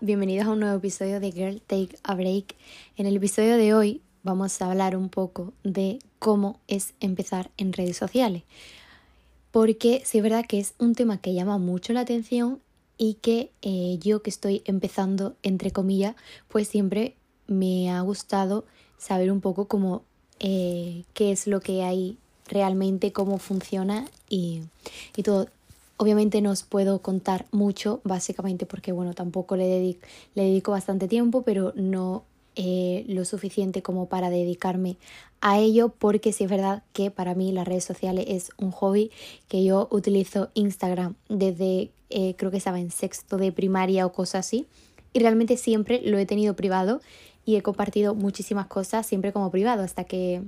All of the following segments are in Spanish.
Bienvenidos a un nuevo episodio de Girl Take a Break. En el episodio de hoy vamos a hablar un poco de cómo es empezar en redes sociales. Porque sí es verdad que es un tema que llama mucho la atención y que eh, yo que estoy empezando, entre comillas, pues siempre me ha gustado saber un poco cómo, eh, qué es lo que hay realmente, cómo funciona y, y todo. Obviamente no os puedo contar mucho, básicamente porque, bueno, tampoco le, dedico, bastante tiempo, pero no eh, lo suficiente como para dedicarme a ello, porque sí es verdad que para mí las redes sociales es un hobby que yo utilizo Instagram desde eh, creo que estaba en sexto de primaria o cosas así, y realmente siempre lo he tenido privado y he compartido muchísimas cosas siempre como privado hasta que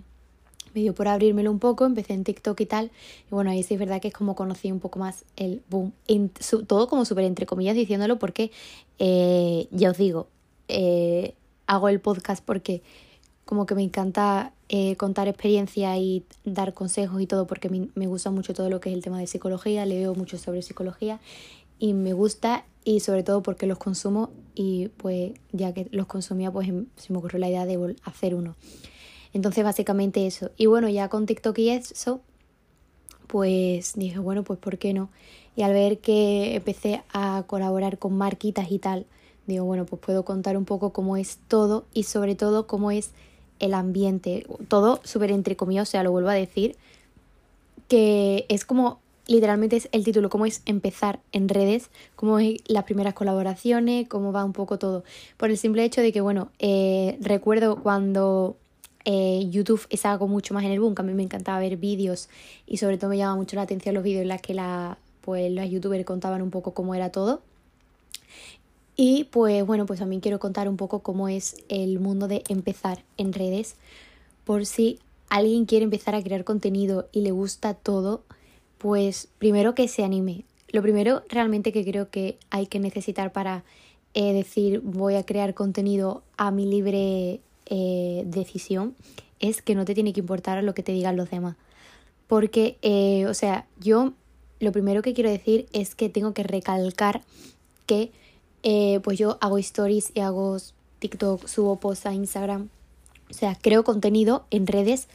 me dio por abrírmelo un poco, empecé en TikTok y tal, y bueno, ahí sí es verdad que es como conocí un poco más el boom, todo como súper entre comillas diciéndolo porque, eh, ya os digo, eh, hago el podcast porque como que me encanta eh, contar experiencia y dar consejos y todo porque me, me gusta mucho todo lo que es el tema de psicología, leo mucho sobre psicología y me gusta y sobre todo porque los consumo y pues ya que los consumía pues se me ocurrió la idea de hacer uno. Entonces básicamente eso. Y bueno, ya con TikTok y eso, pues dije, bueno, pues ¿por qué no? Y al ver que empecé a colaborar con marquitas y tal, digo, bueno, pues puedo contar un poco cómo es todo y sobre todo cómo es el ambiente. Todo súper entre comillas, o sea, lo vuelvo a decir, que es como, literalmente es el título, cómo es empezar en redes, cómo es las primeras colaboraciones, cómo va un poco todo. Por el simple hecho de que, bueno, eh, recuerdo cuando eh, YouTube es algo mucho más en el boom, a mí me encantaba ver vídeos y sobre todo me llama mucho la atención los vídeos en los que pues, los youtubers contaban un poco cómo era todo. Y pues bueno, pues también quiero contar un poco cómo es el mundo de empezar en redes, por si alguien quiere empezar a crear contenido y le gusta todo, pues primero que se anime. Lo primero realmente que creo que hay que necesitar para eh, decir voy a crear contenido a mi libre eh, decisión es que no te tiene que importar lo que te digan los demás. Porque, eh, o sea, yo lo primero que quiero decir es que tengo que recalcar que eh, pues yo hago stories y hago TikTok, subo posts a Instagram. O sea, creo contenido en redes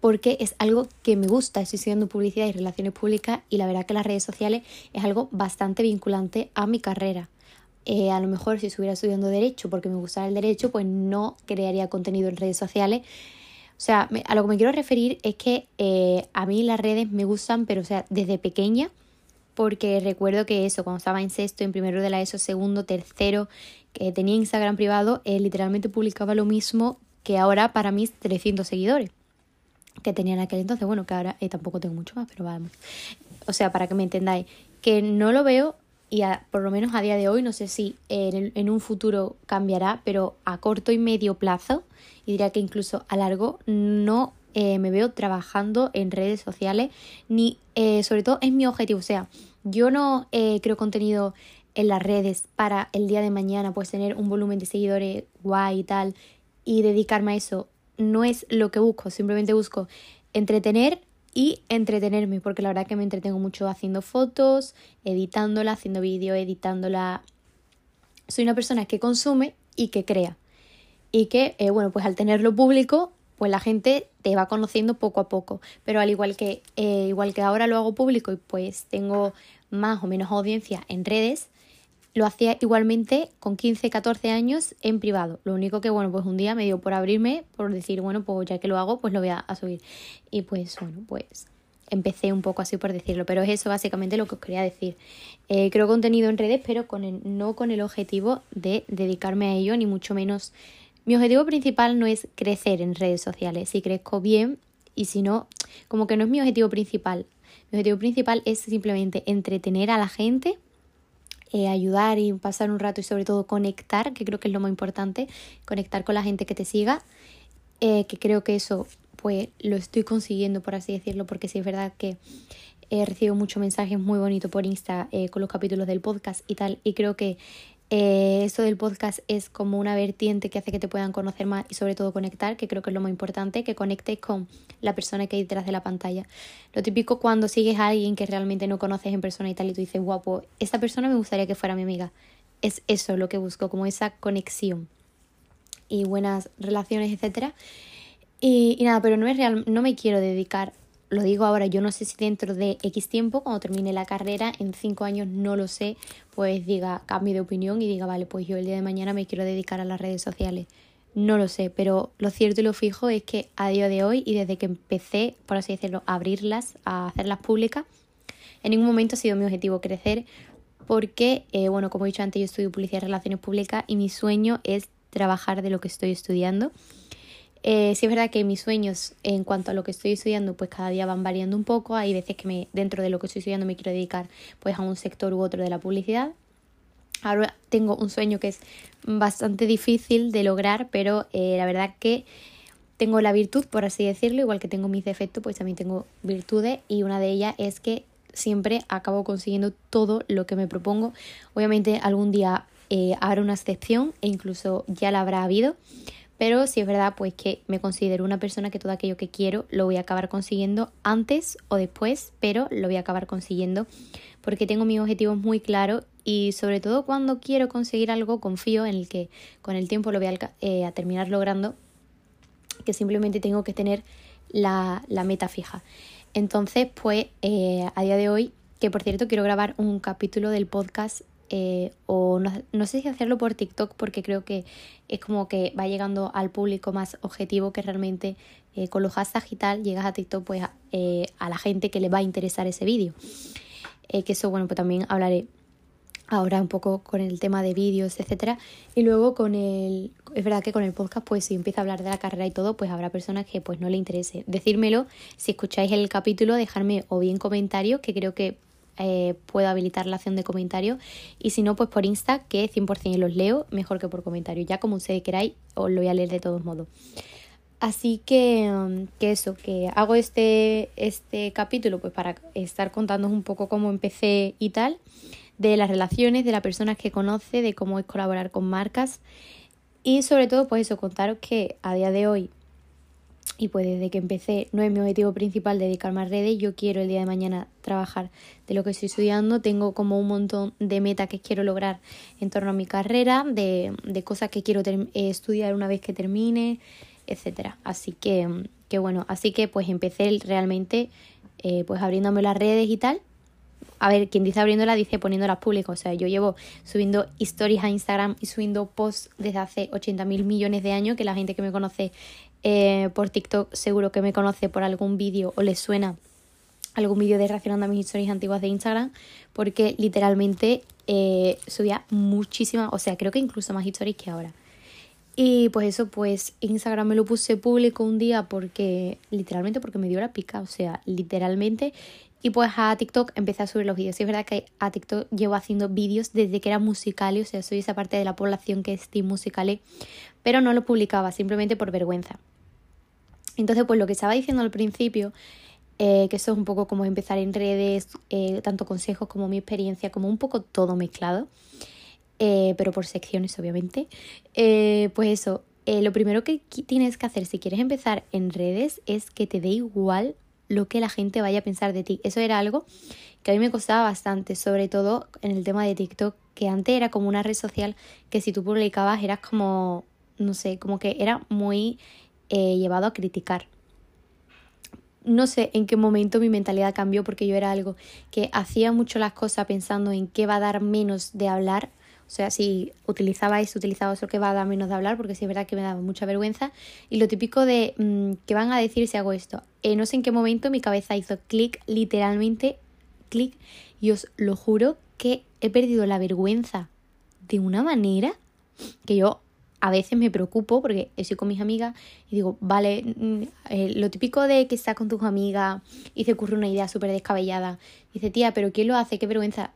porque es algo que me gusta. Estoy estudiando publicidad y relaciones públicas y la verdad que las redes sociales es algo bastante vinculante a mi carrera. Eh, a lo mejor si estuviera estudiando derecho porque me gustara el derecho, pues no crearía contenido en redes sociales. O sea, a lo que me quiero referir es que eh, a mí las redes me gustan, pero o sea, desde pequeña, porque recuerdo que eso, cuando estaba en sexto, en primero de la ESO, segundo, tercero, que tenía Instagram privado, eh, literalmente publicaba lo mismo que ahora para mis 300 seguidores que tenía en aquel entonces. Bueno, que ahora tampoco tengo mucho más, pero vamos. O sea, para que me entendáis, que no lo veo y por lo menos a día de hoy, no sé si en, un futuro cambiará, pero a corto y medio plazo, y diría que incluso a largo, no eh, me veo trabajando en redes sociales, ni eh, sobre todo es mi objetivo, o sea, yo no eh, creo contenido en las redes para el día de mañana pues tener un volumen de seguidores guay y tal y dedicarme a eso. No es lo que busco, simplemente busco entretener y entretenerme, porque la verdad que me entretengo mucho haciendo fotos, editándola, haciendo vídeo, editándola. Soy una persona que consume y que crea. Y que, eh, bueno, pues al tenerlo público, pues la gente te va conociendo poco a poco. Pero al igual que, eh, igual que ahora lo hago público y pues tengo más o menos audiencia en redes, lo hacía igualmente con 15, 14 años en privado. Lo único que, bueno, pues un día me dio por abrirme, por decir, bueno, pues ya que lo hago, pues lo voy a, subir. Y pues, bueno, pues empecé un poco así por decirlo, pero es eso básicamente lo que os quería decir. Eh, creo contenido en redes, pero con el, no con el objetivo de dedicarme a ello, ni mucho menos. Mi objetivo principal no es crecer en redes sociales. Si crezco bien y si no, como que no es mi objetivo principal. Mi objetivo principal es simplemente entretener a la gente eh, ayudar y pasar un rato y sobre todo conectar, que creo que es lo más importante, conectar con la gente que te siga, eh, que creo que eso pues lo estoy consiguiendo, por así decirlo, porque sí es verdad que he recibido muchos mensajes muy bonitos por Insta eh, con los capítulos del podcast y tal, y creo que eh, esto del podcast es como una vertiente que hace que te puedan conocer más y sobre todo conectar, que creo que es lo más importante, que conectes con la persona que hay detrás de la pantalla. Lo típico cuando sigues a alguien que realmente no conoces en persona y tal y tú dices, guapo, esta persona me gustaría que fuera mi amiga. es eso lo que busco, como esa conexión y buenas relaciones, etcétera. Y, y, nada, pero no es real, no me quiero dedicar, lo digo ahora, yo no sé si dentro de X tiempo, cuando termine la carrera, en cinco años no lo sé, pues diga, cambio de opinión y diga, vale, pues yo el día de mañana me quiero dedicar a las redes sociales. No lo sé, pero lo cierto y lo fijo es que a día de hoy y desde que empecé, por así decirlo, a abrirlas, a hacerlas públicas, en ningún momento ha sido mi objetivo crecer porque, eh, bueno, como he dicho antes, yo estudio publicidad y relaciones públicas y mi sueño es trabajar de lo que estoy estudiando. Eh, sí es verdad que mis sueños en cuanto a lo que estoy estudiando pues cada día van variando un poco. Hay veces que me, dentro de lo que estoy estudiando me quiero dedicar pues a un sector u otro de la publicidad. Ahora tengo un sueño que es bastante difícil de lograr, pero eh, la verdad que tengo la virtud, por así decirlo, igual que tengo mis defectos, pues también tengo virtudes y una de ellas es que siempre acabo consiguiendo todo lo que me propongo. Obviamente algún día eh, habrá una excepción e incluso ya la habrá habido, pero sí es verdad pues que me considero una persona que todo aquello que quiero lo voy a acabar consiguiendo antes o después, pero lo voy a acabar consiguiendo porque tengo mis objetivos muy claros y sobre todo cuando quiero conseguir algo confío en el que con el tiempo lo voy a, eh, terminar logrando, que simplemente tengo que tener la, la meta fija. Entonces, pues eh, a día de hoy, que por cierto quiero grabar un capítulo del podcast eh, o no, no, sé si hacerlo por TikTok porque creo que es como que va llegando al público más objetivo que realmente eh, con los hashtags y tal llegas a TikTok pues a, a la gente que le va a interesar ese vídeo. que eso bueno pues también hablaré ahora un poco con el tema de vídeos, etcétera. Y luego con el, es verdad que con el podcast, pues si empieza a hablar de la carrera y todo, pues habrá personas que pues no le interese. Decírmelo, si escucháis el capítulo, dejarme o bien comentarios, que creo que eh, puedo habilitar la acción de comentarios, y si no, pues por Insta, que 100% los leo, mejor que por comentarios. Ya como ustedes queráis, os lo voy a leer de todos modos. Así que, um, que eso, que hago este, este capítulo pues para estar contándoos un poco cómo empecé y tal de las relaciones, de las personas que conoce, de cómo es colaborar con marcas y sobre todo pues eso, contaros que a día de hoy y pues desde que empecé no es mi objetivo principal dedicarme a redes, yo quiero el día de mañana trabajar de lo que estoy estudiando, tengo como un montón de metas que quiero lograr en torno a mi carrera, de, de cosas que quiero eh, estudiar una vez que termine, etcétera. Así que, que bueno, así que pues empecé realmente eh, pues abriéndome las redes y tal a ver, quien dice abriéndola dice poniéndolas públicas. O sea, yo llevo subiendo stories a Instagram y subiendo posts desde hace 80 mil millones de años, que la gente que me conoce eh, por TikTok seguro que me conoce por algún vídeo o le suena algún vídeo de reaccionando a mis historias antiguas de Instagram, porque literalmente eh, subía muchísimas, o sea, creo que incluso más historias que ahora. Y pues eso, pues Instagram me lo puse público un día porque, literalmente porque me dio la pica, o sea, literalmente y pues a TikTok empecé a subir los vídeos. Y es verdad que a TikTok llevo haciendo vídeos desde que era musical, o sea, soy esa parte de la población que es team musical, pero no lo publicaba simplemente por vergüenza. Entonces, pues lo que estaba diciendo al principio, eh, que eso es un poco como empezar en redes, eh, tanto consejos como mi experiencia, como un poco todo mezclado, eh, pero por secciones obviamente, pues eso, lo primero que tienes que hacer si quieres empezar en redes es que te dé igual lo que la gente vaya a pensar de ti. Eso era algo que a mí me costaba bastante, sobre todo en el tema de TikTok, que antes era como una red social que si tú publicabas eras como, no sé, como que era muy eh, llevado a criticar. No sé en qué momento mi mentalidad cambió porque yo era algo que hacía mucho las cosas pensando en qué va a dar menos de hablar o sea, si utilizabais, utilizaba eso que va a dar menos de hablar, porque sí es verdad que me daba mucha vergüenza. Y lo típico de mm, que van a decir si hago esto. Eh, no sé en qué momento mi cabeza hizo clic, literalmente clic, y os lo juro que he perdido la vergüenza de una manera que yo a veces me preocupo porque estoy con mis amigas y digo, vale, mm, eh, lo típico de que estás con tus amigas y se ocurre una idea súper descabellada. Dice, tía, pero ¿quién lo hace? Qué vergüenza.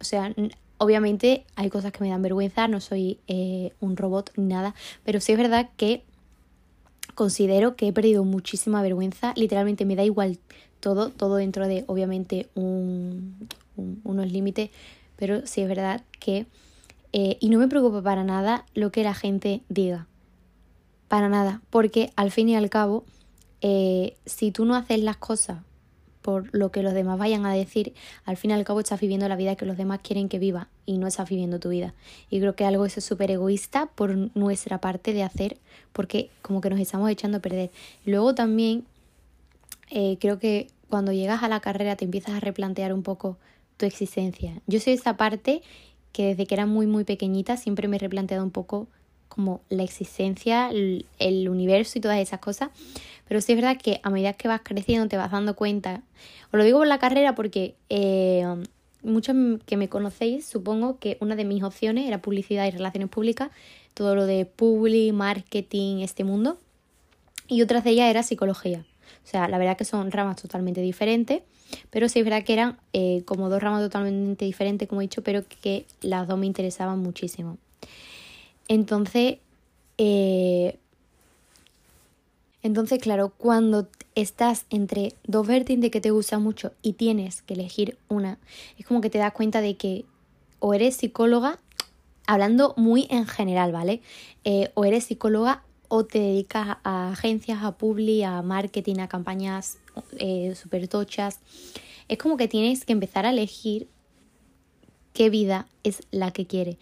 O sea, Obviamente hay cosas que me dan vergüenza, no soy eh, un robot ni nada, pero sí es verdad que considero que he perdido muchísima vergüenza, literalmente me da igual todo, todo dentro de obviamente un, unos límites, pero sí es verdad que... Eh, y no me preocupa para nada lo que la gente diga, para nada, porque al fin y al cabo, eh, si tú no haces las cosas por lo que los demás vayan a decir, al fin y al cabo estás viviendo la vida que los demás quieren que viva y no estás viviendo tu vida. Y creo que algo eso es súper egoísta por nuestra parte de hacer, porque como que nos estamos echando a perder. Luego también eh, creo que cuando llegas a la carrera te empiezas a replantear un poco tu existencia. Yo soy esa parte que desde que era muy muy pequeñita siempre me he replanteado un poco como la existencia, el, universo y todas esas cosas. Pero sí es verdad que a medida que vas creciendo te vas dando cuenta. Os lo digo por la carrera porque eh, muchos que me conocéis, supongo que una de mis opciones era publicidad y relaciones públicas, todo lo de public, marketing, este mundo. Y otras de ellas era psicología. O sea, la verdad que son ramas totalmente diferentes, pero sí es verdad que eran eh, como dos ramas totalmente diferentes, como he dicho, pero que las dos me interesaban muchísimo. Entonces, eh, entonces, claro, cuando estás entre dos vertientes que te gustan mucho y tienes que elegir una, es como que te das cuenta de que o eres psicóloga, hablando muy en general, ¿vale? Eh, o eres psicóloga o te dedicas a agencias, a publi, a marketing, a campañas eh, tochas. Es como que tienes que empezar a elegir qué vida es la que quieres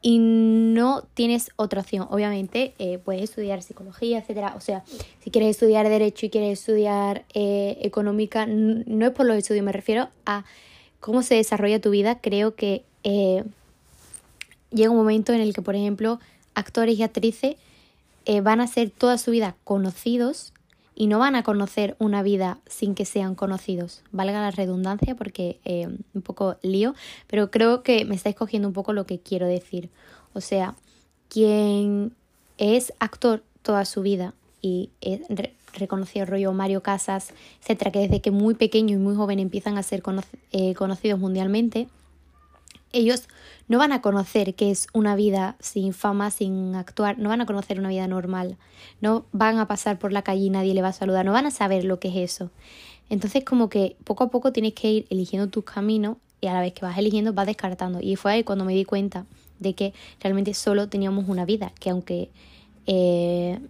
y no tienes otra opción. Obviamente eh, puedes estudiar psicología, etcétera. O sea, si quieres estudiar derecho y quieres estudiar eh, económica, no es por los estudios, me refiero a cómo se desarrolla tu vida. Creo que eh, llega un momento en el que, por ejemplo, actores y actrices van a ser toda su vida conocidos y no van a conocer una vida sin que sean conocidos. Valga la redundancia porque eh, un poco lío, pero creo que me estáis cogiendo un poco lo que quiero decir. O sea, quien es actor toda su vida y es reconocido rollo Mario Casas, etcétera, que desde que muy pequeño y muy joven empiezan a ser eh, conocidos mundialmente, ellos no van a conocer qué es una vida sin fama, sin actuar, no van a conocer una vida normal, no van a pasar por la calle y nadie le va a saludar, no van a saber lo que es eso. Entonces como que poco a poco tienes que ir eligiendo tus caminos y a la vez que vas eligiendo vas descartando. Y fue ahí cuando me di cuenta de que realmente solo teníamos una vida, que aunque eh,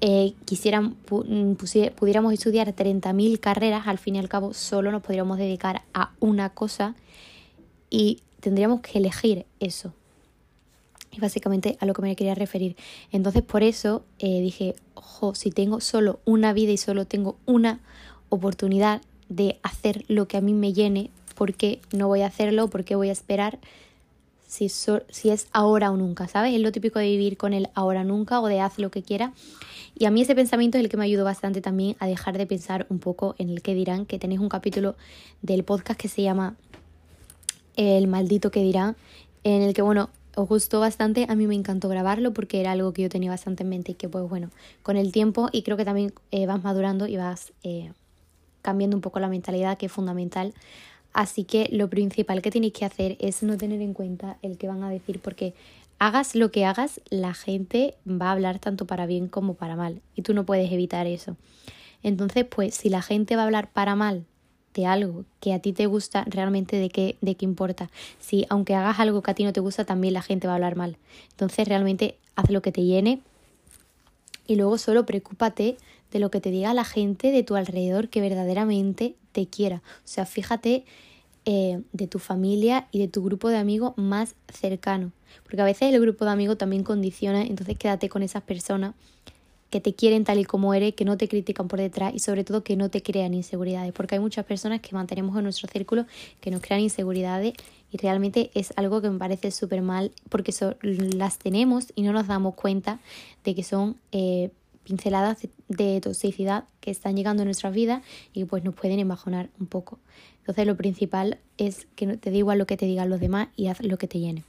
eh, quisieran, pudiéramos estudiar 30.000 carreras, al fin y al cabo solo nos podríamos dedicar a una cosa y tendríamos que elegir eso. Y básicamente a lo que me quería referir. Entonces por eso eh, dije, ojo, si tengo solo una vida y solo tengo una oportunidad de hacer lo que a mí me llene, ¿por qué no voy a hacerlo? ¿Por qué voy a esperar? Si, si es ahora o nunca, ¿sabes? Es lo típico de vivir con el ahora nunca o de haz lo que quiera. Y a mí ese pensamiento es el que me ayudó bastante también a dejar de pensar un poco en el que dirán, que tenéis un capítulo del podcast que se llama el maldito que dirá, en el que, bueno, os gustó bastante, a mí me encantó grabarlo porque era algo que yo tenía bastante en mente y que, pues bueno, con el tiempo y creo que también eh, vas madurando y vas eh, cambiando un poco la mentalidad, que es fundamental. Así que lo principal que tenéis que hacer es no tener en cuenta el que van a decir porque hagas lo que hagas, la gente va a hablar tanto para bien como para mal y tú no puedes evitar eso. Entonces, pues si la gente va a hablar para mal de algo que a ti te gusta, realmente de qué, de qué importa. Si aunque hagas algo que a ti no te gusta, también la gente va a hablar mal. Entonces realmente haz lo que te llene y luego solo preocúpate de lo que te diga la gente de tu alrededor que verdaderamente te quiera. O sea, fíjate eh, de tu familia y de tu grupo de amigos más cercano. Porque a veces el grupo de amigos también condiciona, entonces quédate con esas personas que te quieren tal y como eres, que no te critican por detrás y sobre todo que no te crean inseguridades, porque hay muchas personas que mantenemos en nuestro círculo que nos crean inseguridades y realmente es algo que me parece súper mal porque las tenemos y no nos damos cuenta de que son eh, pinceladas de, toxicidad que están llegando a nuestras vidas y pues nos pueden embajonar un poco. Entonces lo principal es que te dé igual lo que te digan los demás y haz lo que te llene.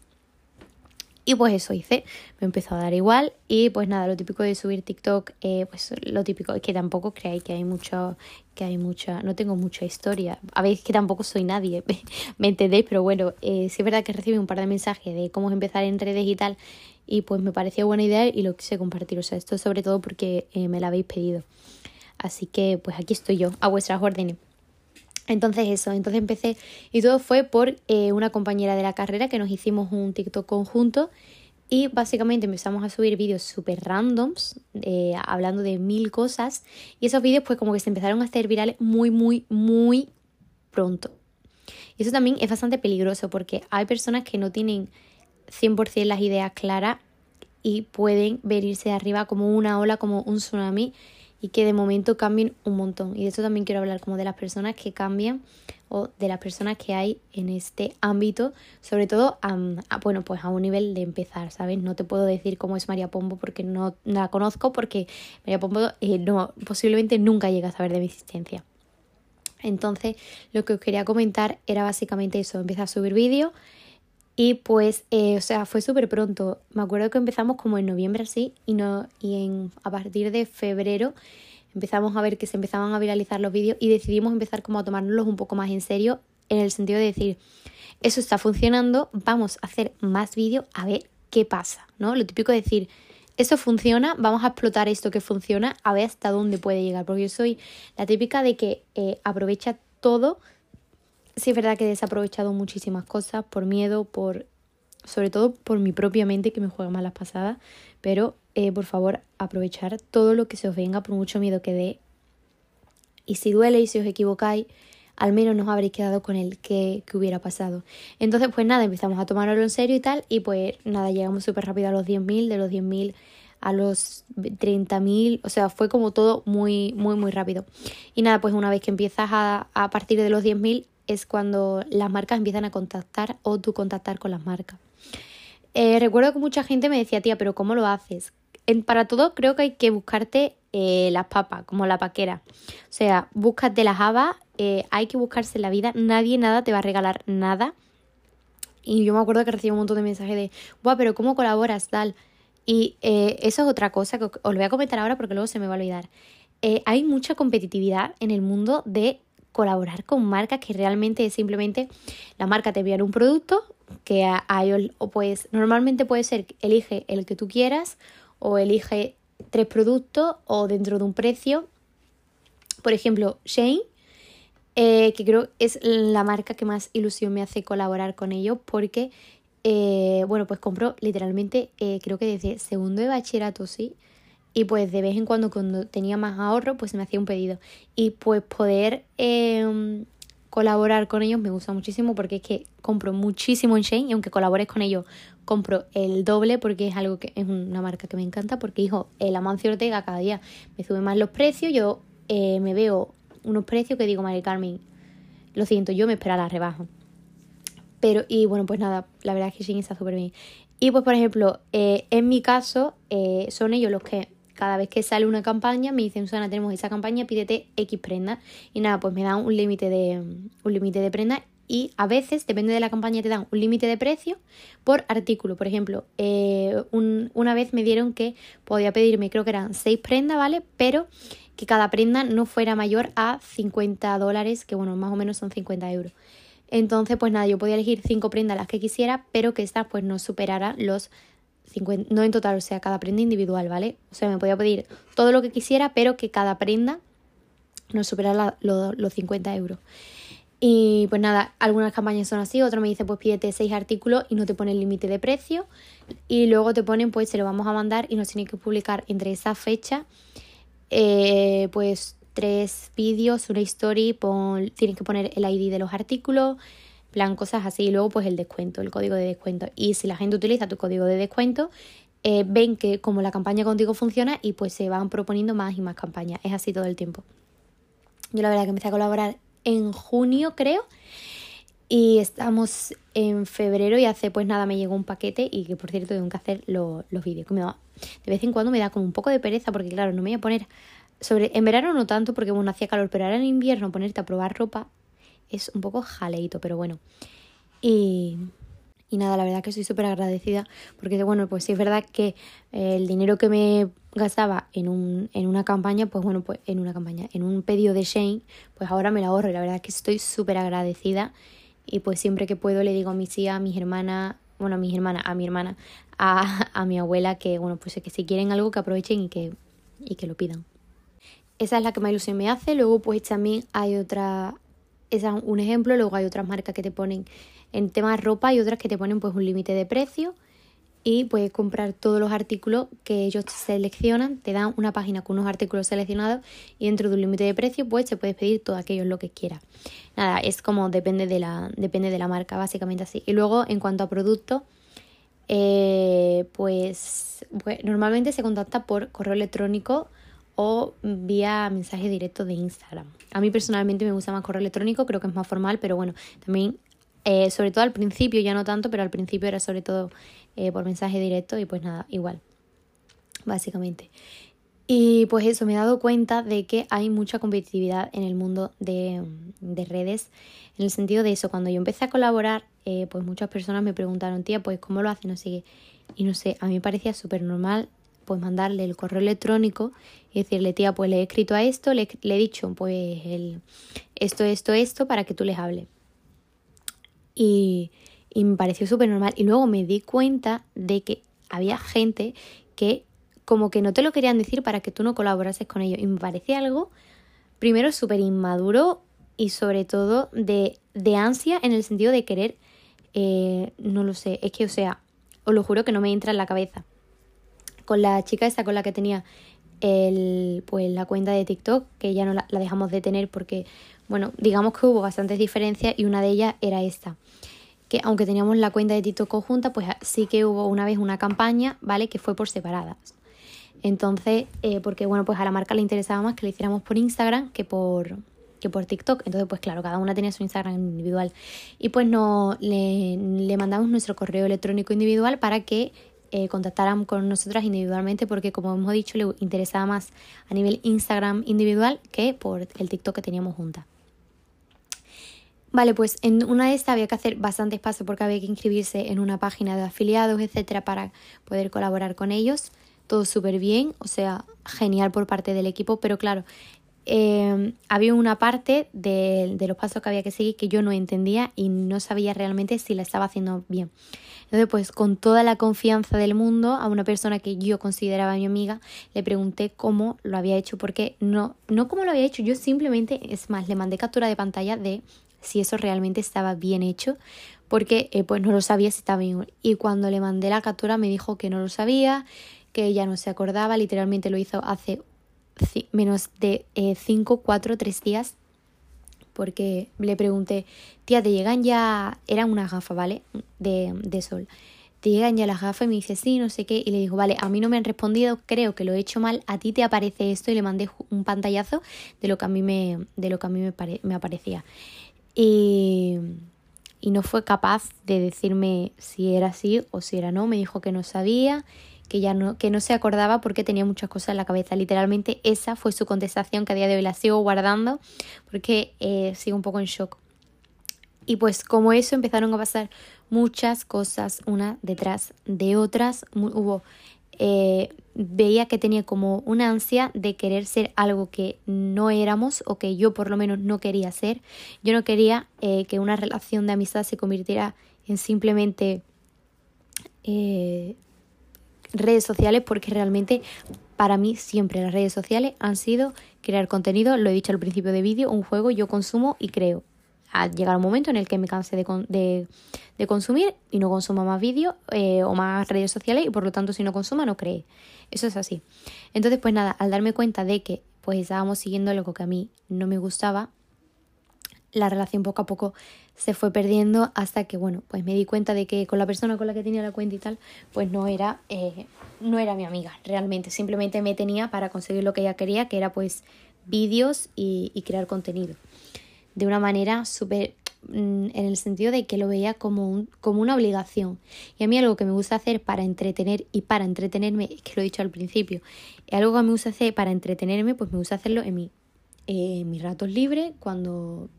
Y pues eso hice, me empezó a dar igual y pues nada, lo típico de subir TikTok, eh, pues lo típico es que tampoco creáis que hay mucho, que hay mucha, no tengo mucha historia, a que tampoco soy nadie, ¿me entendéis? Pero bueno, eh, sí es verdad que recibí un par de mensajes de cómo empezar en redes y tal y pues me parecía buena idea y lo quise compartir, o sea, esto sobre todo porque eh, me lo habéis pedido. Así que pues aquí estoy yo, a vuestras órdenes. Entonces eso, entonces empecé y todo fue por eh, una compañera de la carrera que nos hicimos un TikTok conjunto Y básicamente empezamos a subir vídeos súper randoms, eh, hablando de mil cosas. Y esos vídeos pues como que se empezaron a hacer virales muy, muy, muy pronto. Y eso también es bastante peligroso porque hay personas que no tienen 100% las ideas claras y pueden venirse de arriba como una ola, como un tsunami y que de momento cambien un montón. Y de eso también quiero hablar como de las personas que cambian o de las personas que hay en este ámbito, sobre todo a, bueno, pues a un nivel de empezar, ¿sabes? No te puedo decir cómo es María Pombo porque no, la conozco, porque María Pombo eh, no, posiblemente nunca llega a saber de mi existencia. Entonces, lo que os quería comentar era básicamente eso, empezar a subir vídeos y pues, eh, o sea, fue súper pronto. Me acuerdo que empezamos como en noviembre así y, no, y en, a partir de febrero empezamos a ver que se empezaban a viralizar los vídeos y decidimos empezar como a tomárnoslos un poco más en serio en el sentido de decir, eso está funcionando, vamos a hacer más vídeos a ver qué pasa, ¿no? Lo típico de decir, eso funciona, vamos a explotar esto que funciona a ver hasta dónde puede llegar, porque yo soy la típica de que eh, aprovecha todo sí es verdad que he desaprovechado muchísimas cosas por miedo, por sobre todo por mi propia mente que me juega malas pasadas, pero eh, por favor aprovechar todo lo que se os venga por mucho miedo que dé. Y si duele y si os equivocáis, al menos nos habréis quedado con el que, que hubiera pasado. Entonces, pues nada, empezamos a tomarlo en serio y tal, y pues nada, llegamos súper rápido a los 10.000, de los 10.000 a los 30.000, o sea, fue como todo muy, muy, muy rápido. Y nada, pues una vez que empiezas a, a partir de los 10.000, es cuando las marcas empiezan a contactar o tú contactar con las marcas. Eh, recuerdo que mucha gente me decía, tía, pero ¿cómo lo haces? para todo creo que hay que buscarte eh, las papas, como la paquera. O sea, búscate las habas, eh, hay que buscarse la vida, nadie nada te va a regalar nada. Y yo me acuerdo que recibí un montón de mensajes de, guau, pero ¿cómo colaboras tal? Y eso es otra cosa que os voy a comentar ahora porque luego se me va a olvidar. hay mucha competitividad en el mundo de colaborar con marcas que realmente es simplemente la marca te envía un producto que a, ellos o pues normalmente puede ser elige el que tú quieras o elige tres productos o dentro de un precio. Por ejemplo, Shane, eh, que creo es la marca que más ilusión me hace colaborar con ellos porque, eh, bueno, pues compro literalmente, eh, creo que desde segundo de bachillerato, sí, y pues de vez en cuando cuando tenía más ahorro pues me hacía un pedido. Y pues poder em, colaborar con ellos me gusta muchísimo porque es que compro muchísimo en Shane y aunque colabores con ellos compro el doble porque es algo que es una marca que me encanta porque hijo el Amancio Ortega cada día me sube más los precios. Yo eh, me veo unos precios que digo María Carmen lo siento yo me espera la rebaja pero y bueno pues nada la verdad es que Shane está súper bien y pues por ejemplo eh, en mi caso eh, son ellos los que cada vez que sale una campaña me dicen, Susana, tenemos esa campaña, pídete X prenda. Y nada, pues me dan un límite de, un límite de prenda y a veces, depende de la campaña, te dan un límite de precio por artículo. Por ejemplo, eh, una vez me dieron que podía pedirme, creo que eran 6 prendas, ¿vale? Pero que cada prenda no fuera mayor a 50 dólares, que bueno, más o menos son 50 euros. Entonces, pues nada, yo podía elegir 5 prendas las que quisiera, pero que estas pues no superaran los no en total, o sea, cada prenda individual, ¿vale? O sea, me podía pedir todo lo que quisiera, pero que cada prenda no superara los 50 euros. Y pues nada, algunas campañas son así, otra me dice pues pídete 6 artículos y no te pone el límite de precio. Y luego te ponen pues se lo vamos a mandar y nos tiene que publicar entre esa fecha eh, pues tres vídeos, una story, pon, tienes que poner el ID de los artículos, plan cosas así. Y luego pues el descuento, el código de descuento. Y si la gente utiliza tu código de descuento, eh, ven que como la campaña contigo funciona y pues se van proponiendo más y más campañas. Es así todo el tiempo. Yo la verdad que empecé a colaborar en junio creo. Y estamos en febrero y hace pues nada me llegó un paquete y que por cierto tengo que hacer los vídeos. Que me de vez en cuando me da como un poco de pereza porque claro, no me voy a poner sobre en verano no tanto porque bueno hacía calor, pero ahora en invierno ponerte a probar ropa es un poco jaleito, pero bueno. Y, y nada, la verdad que estoy súper agradecida porque, bueno, pues sí es verdad que eh, el dinero que me gastaba en, un, en una campaña, pues bueno, pues en una campaña, en un pedido de Shane, pues ahora me lo ahorro y la verdad que estoy súper agradecida y pues siempre que puedo le digo a mis tía, a mis hermanas, bueno, a mis hermanas, a mi hermana, a, a mi abuela que, bueno, pues que si quieren algo que aprovechen y que, y que lo pidan. Esa es la que más ilusión me hace. Luego, pues también hay otra, es un ejemplo, luego hay otras marcas que te ponen en temas ropa y otras que te ponen pues un límite de precio. y puedes comprar todos los artículos que ellos seleccionan, te dan una página con unos artículos seleccionados y dentro de un límite de precio pues te puedes pedir todo aquello lo que quieras. Nada, es como depende de la, depende de la marca, básicamente así. Y luego en cuanto a productos, eh, pues, pues normalmente se contacta por correo electrónico o vía mensaje directo de Instagram. A mí personalmente me gusta más correo electrónico, creo que es más formal, pero bueno, también, eh, sobre todo al principio, ya no tanto, pero al principio era sobre todo eh, por mensaje directo y pues nada, igual, básicamente. Y pues eso, me he dado cuenta de que hay mucha competitividad en el mundo de, redes, en el sentido de eso, cuando yo empecé a colaborar, eh, pues muchas personas me preguntaron, tía, pues cómo lo hacen, no sé Y no sé, a mí me parecía súper normal pues mandarle el correo electrónico y decirle, tía, pues le he escrito a esto, le, he dicho, pues el, esto, esto, esto, para que tú les hables. Y, me pareció súper normal. Y luego me di cuenta de que había gente que como que no te lo querían decir para que tú no colaborases con ellos. Y me parecía algo, primero, súper inmaduro y sobre todo de, de, ansia en el sentido de querer, eh, no lo sé, es que, o sea, os lo juro que no me entra en la cabeza con la chica esa con la que tenía el, pues, la cuenta de TikTok, que ya no la, dejamos de tener porque, bueno, digamos que hubo bastantes diferencias y una de ellas era esta. Que aunque teníamos la cuenta de TikTok conjunta, pues sí que hubo una vez una campaña, ¿vale? Que fue por separadas. Entonces, eh, porque bueno, pues a la marca le interesaba más que le hiciéramos por Instagram que por, que por TikTok. Entonces, pues claro, cada una tenía su Instagram individual. Y pues no, le, le mandamos nuestro correo electrónico individual para que eh, contactaran con nosotras individualmente porque como hemos dicho le interesaba más a nivel Instagram individual que por el TikTok que teníamos juntas. Vale, pues en una de estas había que hacer bastantes pasos porque había que inscribirse en una página de afiliados, etcétera, para poder colaborar con ellos. Todo súper bien, o sea, genial por parte del equipo, pero claro, eh, había una parte de, de, los pasos que había que seguir que yo no entendía y no sabía realmente si la estaba haciendo bien. Entonces, pues con toda la confianza del mundo a una persona que yo consideraba mi amiga, le pregunté cómo lo había hecho, porque no, no cómo lo había hecho, yo simplemente, es más, le mandé captura de pantalla de si eso realmente estaba bien hecho, porque eh, pues no lo sabía si estaba bien. Y cuando le mandé la captura me dijo que no lo sabía, que ella no se acordaba, literalmente lo hizo hace menos de 5, 4, 3 días porque le pregunté, tía, ¿te llegan ya? Eran unas gafas, ¿vale? De, de sol. ¿Te llegan ya las gafas? Y me dice, sí, no sé qué. Y le digo, vale, a mí no me han respondido, creo que lo he hecho mal, a ti te aparece esto. Y le mandé un pantallazo de lo que a mí me, de lo que a mí me, aparecía. Y, y no fue capaz de decirme si era así o si era no. Me dijo que no sabía que ya no, que no se acordaba porque tenía muchas cosas en la cabeza. Literalmente esa fue su contestación que a día de hoy la sigo guardando porque eh, sigo un poco en shock. Y pues como eso empezaron a pasar muchas cosas una detrás de otras. Hubo, eh, veía que tenía como una ansia de querer ser algo que no éramos o que yo por lo menos no quería ser. Yo no quería eh, que una relación de amistad se convirtiera en simplemente redes sociales porque realmente para mí siempre las redes sociales han sido crear contenido, lo he dicho al principio de vídeo, un juego yo consumo y creo. A llegar un momento en el que me canse de, de, consumir y no consuma más vídeos eh, o más redes sociales y por lo tanto si no consuma no cree. Eso es así. Entonces pues nada, al darme cuenta de que pues estábamos siguiendo algo que a mí no me gustaba, la relación poco a poco se fue perdiendo hasta que, bueno, pues me di cuenta de que con la persona con la que tenía la cuenta y tal, pues no era, eh, no era mi amiga, realmente. Simplemente me tenía para conseguir lo que ella quería, que era pues vídeos y, crear contenido. De una manera súper mm, en el sentido de que lo veía como, un, como una obligación. Y a mí algo que me gusta hacer para entretener y para entretenerme, es que lo he dicho al principio, algo que me gusta hacer para entretenerme, pues me gusta hacerlo en, mi, en mis ratos libres, cuando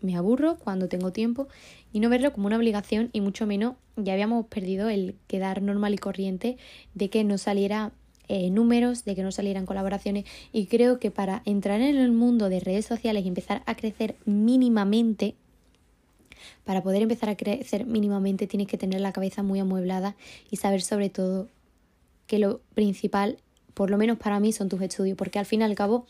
me aburro cuando tengo tiempo y no verlo como una obligación y mucho menos ya habíamos perdido el quedar normal y corriente de que no saliera eh, números, de que no salieran colaboraciones. Y creo que para entrar en el mundo de redes sociales y empezar a crecer mínimamente, para poder empezar a crecer mínimamente tienes que tener la cabeza muy amueblada y saber sobre todo que lo principal, por lo menos para mí, son tus estudios, porque al fin y al cabo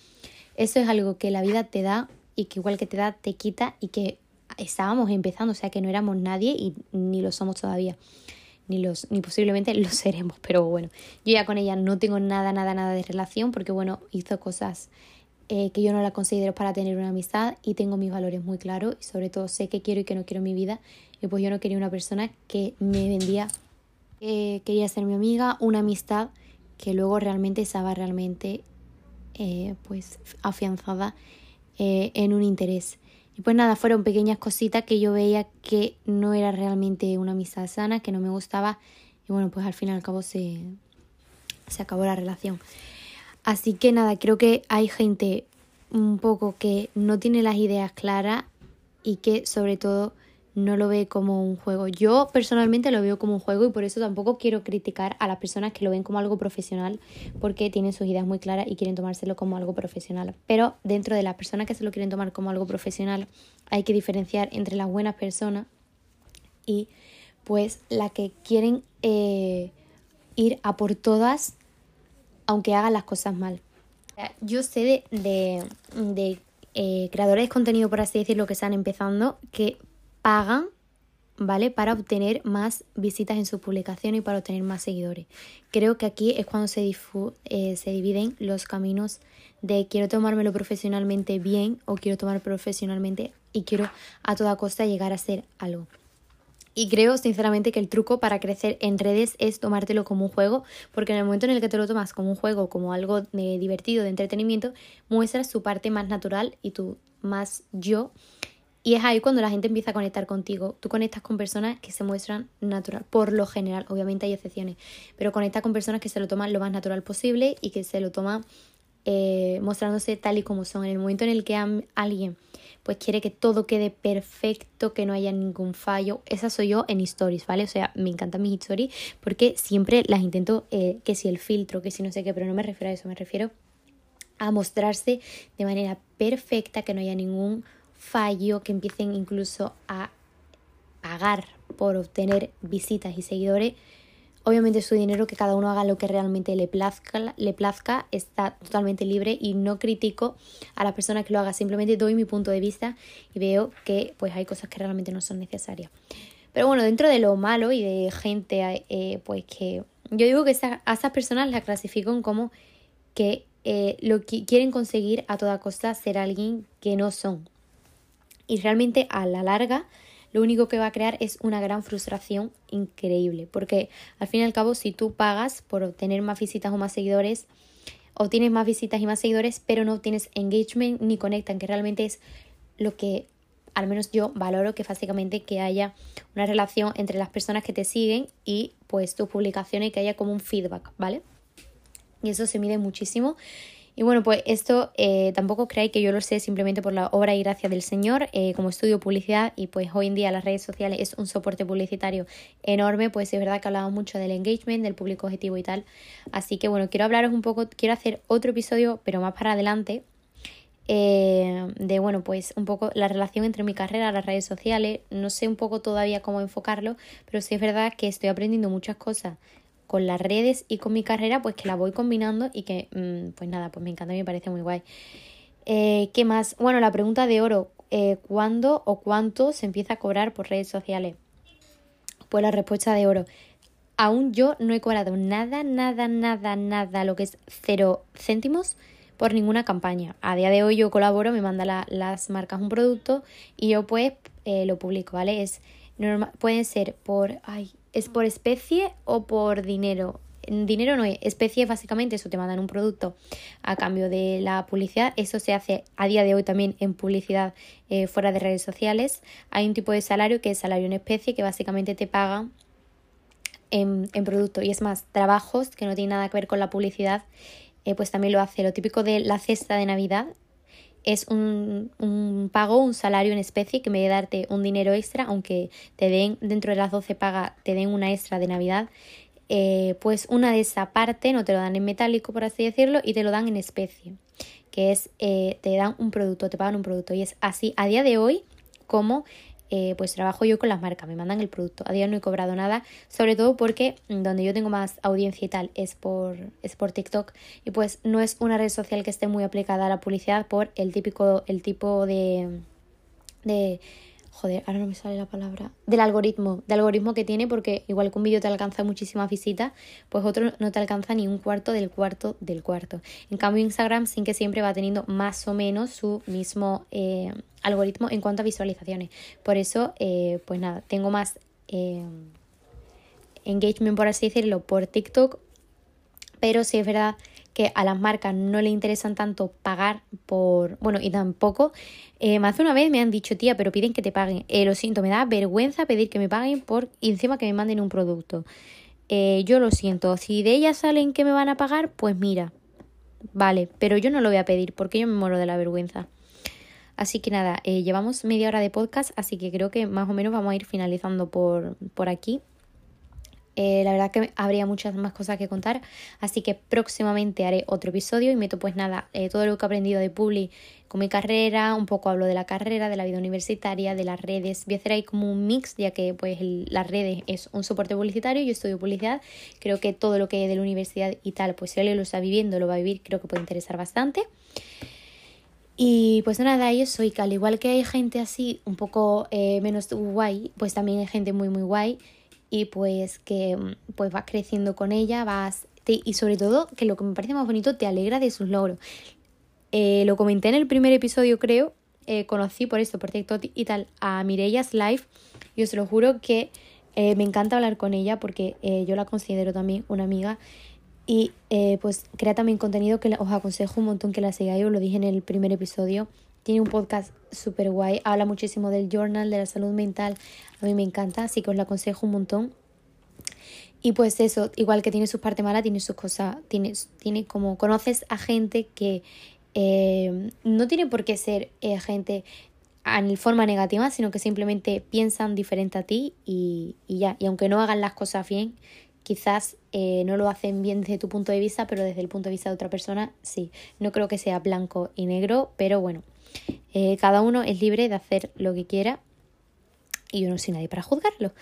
eso es algo que la vida te da y que igual que te da, te quita y que estábamos empezando, o sea que no éramos nadie y ni lo somos todavía. ni los, ni posiblemente los seremos, pero bueno, yo ya con ella no tengo nada, nada, nada de relación, porque bueno, hizo cosas eh, que yo no la considero para tener una amistad y tengo mis valores muy claros y sobre todo sé qué quiero y qué no quiero mi vida y pues yo no quería una persona que me vendía, eh, quería ser mi amiga, una amistad que luego realmente estaba realmente eh, pues afianzada en un interés. Y pues nada, fueron pequeñas cositas que yo veía que no era realmente una amistad sana, que no me gustaba y bueno, pues al fin y al cabo se, se acabó la relación. Así que nada, creo que hay gente un poco que no tiene las ideas claras y que sobre todo no lo ve como un juego. Yo personalmente lo veo como un juego y por eso tampoco quiero criticar a las personas que lo ven como algo profesional porque tienen sus ideas muy claras y quieren tomárselo como algo profesional. Pero dentro de las personas que se lo quieren tomar como algo profesional hay que diferenciar entre las buenas personas y pues las que quieren eh, ir a por todas aunque hagan las cosas mal. Yo sé de, de, eh, creadores de contenido, por así decirlo, que están empezando, que pagan, ¿vale? Para obtener más visitas en sus publicaciones y para obtener más seguidores. Creo que aquí es cuando se, eh, se dividen los caminos de quiero tomármelo profesionalmente bien o quiero tomar profesionalmente y quiero a toda costa llegar a ser algo. Y creo sinceramente que el truco para crecer en redes es tomártelo como un juego, porque en el momento en el que te lo tomas como un juego, como algo de divertido, de entretenimiento, muestras su parte más natural y tu más yo. Y es ahí cuando la gente empieza a conectar contigo. Tú conectas con personas que se muestran natural, por lo general, obviamente hay excepciones, pero conectas con personas que se lo toman lo más natural posible y que se lo toman eh, mostrándose tal y como son. En el momento en el que alguien pues quiere que todo quede perfecto, que no haya ningún fallo. Esa soy yo en stories, ¿vale? O sea, me encantan mis stories porque siempre las intento, eh, que si el filtro, que si no sé qué, pero no me refiero a eso, me refiero a mostrarse de manera perfecta, que no haya ningún fallo, que empiecen incluso a pagar por obtener visitas y seguidores Obviamente su dinero, que cada uno haga lo que realmente le plazca, le plazca, está totalmente libre y no critico a la persona que lo haga, simplemente doy mi punto de vista y veo que pues hay cosas que realmente no son necesarias. Pero bueno, dentro de lo malo y de gente eh, pues que yo digo que a esas personas las clasifico como que eh, lo que quieren conseguir a toda costa ser alguien que no son. Y realmente a la larga lo único que va a crear es una gran frustración increíble. Porque al fin y al cabo, si tú pagas por obtener más visitas o más seguidores, o tienes más visitas y más seguidores, pero no tienes engagement ni conectan, que realmente es lo que al menos yo valoro que básicamente que haya una relación entre las personas que te siguen y pues tus publicaciones, que haya como un feedback, ¿vale? Y eso se mide muchísimo y bueno, pues esto eh, tampoco creáis que yo lo sé simplemente por la obra y gracia del Señor, eh, como estudio publicidad y pues hoy en día las redes sociales es un soporte publicitario enorme, pues es verdad que hablamos mucho del engagement, del público objetivo y tal. Así que bueno, quiero hablaros un poco, quiero hacer otro episodio, pero más para adelante, eh, de bueno, pues un poco la relación entre mi carrera, las redes sociales, no sé un poco todavía cómo enfocarlo, pero sí es verdad que estoy aprendiendo muchas cosas con las redes y con mi carrera, pues que la voy combinando y que, mm, pues nada, pues me encanta y me parece muy guay. Eh, ¿Qué más? Bueno, la pregunta de oro, eh, ¿cuándo o cuánto se empieza a cobrar por redes sociales? Pues la respuesta de oro. Aún yo no he cobrado nada, nada, nada, nada, lo que es cero céntimos por ninguna campaña. A día de hoy yo colaboro, me manda las marcas un producto y yo pues eh, lo publico, ¿vale? Es normal, pueden ser por, ay, ¿Es por especie o por dinero? Dinero no es, especie básicamente eso, te mandan un producto a cambio de la publicidad. Eso se hace a día de hoy también en publicidad eh, fuera de redes sociales. Hay un tipo de salario que es salario en especie que básicamente te pagan en, en producto. Y es más, trabajos que no tienen nada que ver con la publicidad, eh, pues también lo hace. Lo típico de la cesta de Navidad, es un, un, pago, un salario en especie que me de darte un dinero extra, aunque te den dentro de las 12 pagas, te den una extra de Navidad, eh, pues una de esa parte no te lo dan en metálico, por así decirlo, y te lo dan en especie, que es, eh, te dan un producto, te pagan un producto. Y es así a día de hoy como eh, pues trabajo yo con las marcas, me mandan el producto. A día no he cobrado nada, sobre todo porque donde yo tengo más audiencia y tal es por, es por TikTok y pues no es una red social que esté muy aplicada a la publicidad por el típico, el tipo de, de joder, ahora no me sale la palabra, del algoritmo, del algoritmo que tiene, porque igual que un vídeo te alcanza muchísimas visitas, pues otro no te alcanza ni un cuarto del cuarto del cuarto. En cambio, Instagram sin que siempre va teniendo más o menos su mismo eh, algoritmo en cuanto a visualizaciones. Por eso, eh, pues nada, tengo más eh, engagement, por así decirlo, por TikTok, pero sí es verdad que a las marcas no le interesan tanto pagar por, bueno, y tampoco, eh, más de una vez me han dicho, tía, pero piden que te paguen. Eh, lo siento, me da vergüenza pedir que me paguen por encima que me manden un producto. Eh, yo lo siento, si de ellas salen que me van a pagar, pues mira, vale, pero yo no lo voy a pedir porque yo me muero de la vergüenza. Así que nada, llevamos media hora de podcast, así que creo que más o menos vamos a ir finalizando por, por aquí. Eh, la verdad que habría muchas más cosas que contar, así que próximamente haré otro episodio y meto pues nada, eh, todo lo que he aprendido de Publi con mi carrera, un poco hablo de la carrera, de la vida universitaria, de las redes. Voy a hacer ahí como un mix, ya que pues las redes es un soporte publicitario, yo estudio publicidad, creo que todo lo que de la universidad y tal, pues si alguien lo está viviendo, lo va a vivir, creo que puede interesar bastante. Y pues nada, yo soy que al igual que hay gente así un poco eh, menos guay, pues también hay gente muy muy guay y pues que mm, pues vas creciendo con ella, vas y sobre todo que lo que me parece más bonito te alegra de sus logros. Eh, lo comenté en el primer episodio creo, eh, conocí por esto, por TikTok y tal, a Mireya's Life y os lo juro que eh, me encanta hablar con ella porque yo la considero también una amiga y pues crea también contenido que os aconsejo un montón que la sigáis, os lo dije en el primer episodio tiene un podcast súper guay, habla muchísimo del journal, de la salud mental, a mí me encanta, así que os lo aconsejo un montón. Y pues eso, igual que tiene su parte mala, tiene sus cosas, tiene, tiene como conoces a gente que eh, no tiene por qué ser eh, gente en forma negativa, sino que simplemente piensan diferente a ti y, ya. Y aunque no hagan las cosas bien, quizás eh, no lo hacen bien desde tu punto de vista, pero desde el punto de vista de otra persona, sí. No creo que sea blanco y negro, pero bueno, eh, cada uno es libre de hacer lo que quiera y yo no soy nadie para juzgarlo.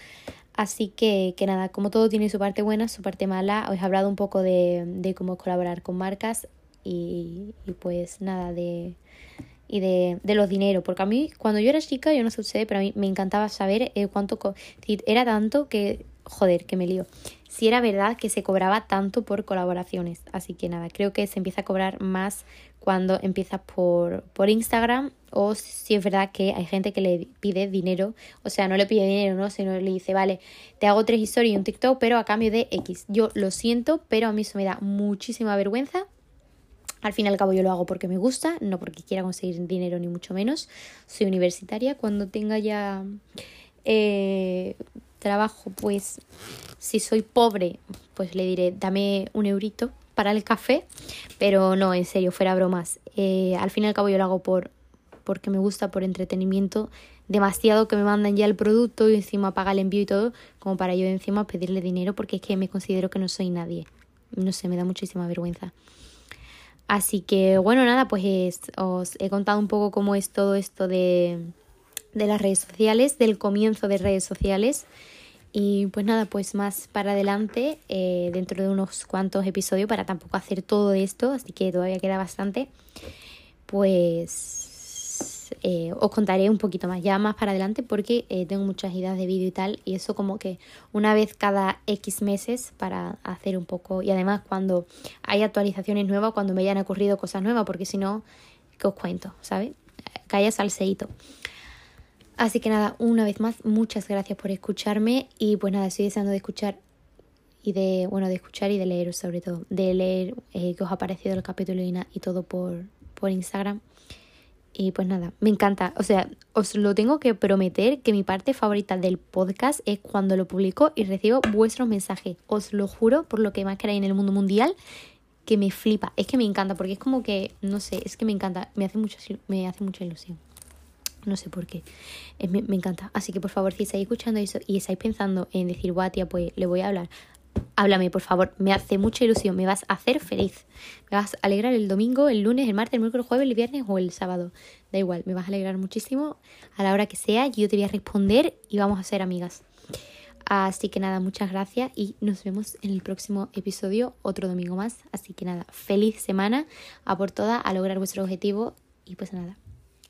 Así que, que nada, como todo tiene su parte buena, su parte mala, os he hablado un poco de, de cómo colaborar con marcas y, y pues nada, de, y de, de, los dineros. Porque a mí, cuando yo era chica, yo no sé pero a mí me encantaba saber eh, cuánto. Era tanto que. Joder, que me lío. Si era verdad que se cobraba tanto por colaboraciones. Así que nada, creo que se empieza a cobrar más cuando empiezas por, por Instagram o si es verdad que hay gente que le pide dinero, o sea, no le pide dinero, ¿no? Sino le dice, vale, te hago tres historias y un TikTok, pero a cambio de X. Yo lo siento, pero a mí eso me da muchísima vergüenza. Al fin y al cabo yo lo hago porque me gusta, no porque quiera conseguir dinero ni mucho menos. Soy universitaria, cuando tenga ya eh, trabajo, pues si soy pobre, pues le diré, dame un eurito para el café, pero no, en serio, fuera bromas. Eh, al fin y al cabo yo lo hago por porque me gusta, por entretenimiento, demasiado que me mandan ya el producto y encima paga el envío y todo, como para yo encima pedirle dinero porque es que me considero que no soy nadie. No sé, me da muchísima vergüenza. Así que bueno, nada, pues os he contado un poco cómo es todo esto de, de las redes sociales, del comienzo de redes sociales. Y pues nada, pues más para adelante, eh, dentro de unos cuantos episodios, para tampoco hacer todo esto, así que todavía queda bastante, pues eh, os contaré un poquito más, ya más para adelante, porque eh, tengo muchas ideas de vídeo y tal, y eso como que una vez cada X meses para hacer un poco, y además cuando hay actualizaciones nuevas, cuando me hayan ocurrido cosas nuevas, porque si no, ¿qué os cuento? ¿Sabes? Calla salseíto. Así que nada, una vez más, muchas gracias por escucharme y pues nada, estoy deseando de escuchar y de, bueno, de escuchar y de leeros sobre todo, de leer eh, que os ha parecido el capítulo y, y todo por, por Instagram. Y pues nada, me encanta. O sea, os lo tengo que prometer que mi parte favorita del podcast es cuando lo publico y recibo vuestros mensajes. Os lo juro por lo que más queráis en el mundo mundial, que me flipa. Es que me encanta, porque es como que, no sé, es que me encanta, me hace, mucho, me hace mucha ilusión no sé por qué. me, encanta. Así que por favor, si estáis escuchando eso y estáis pensando en decir, guau, tía, pues le voy a hablar, háblame, por favor. Me hace mucha ilusión, me vas a hacer feliz. Me vas a alegrar el domingo, el lunes, el martes, el miércoles, el jueves, el viernes o el sábado. Da igual, me vas a alegrar muchísimo a la hora que sea. Yo te voy a responder y vamos a ser amigas. Así que nada, muchas gracias y nos vemos en el próximo episodio, otro domingo más. Así que nada, feliz semana, a por todas, a lograr vuestro objetivo y pues nada,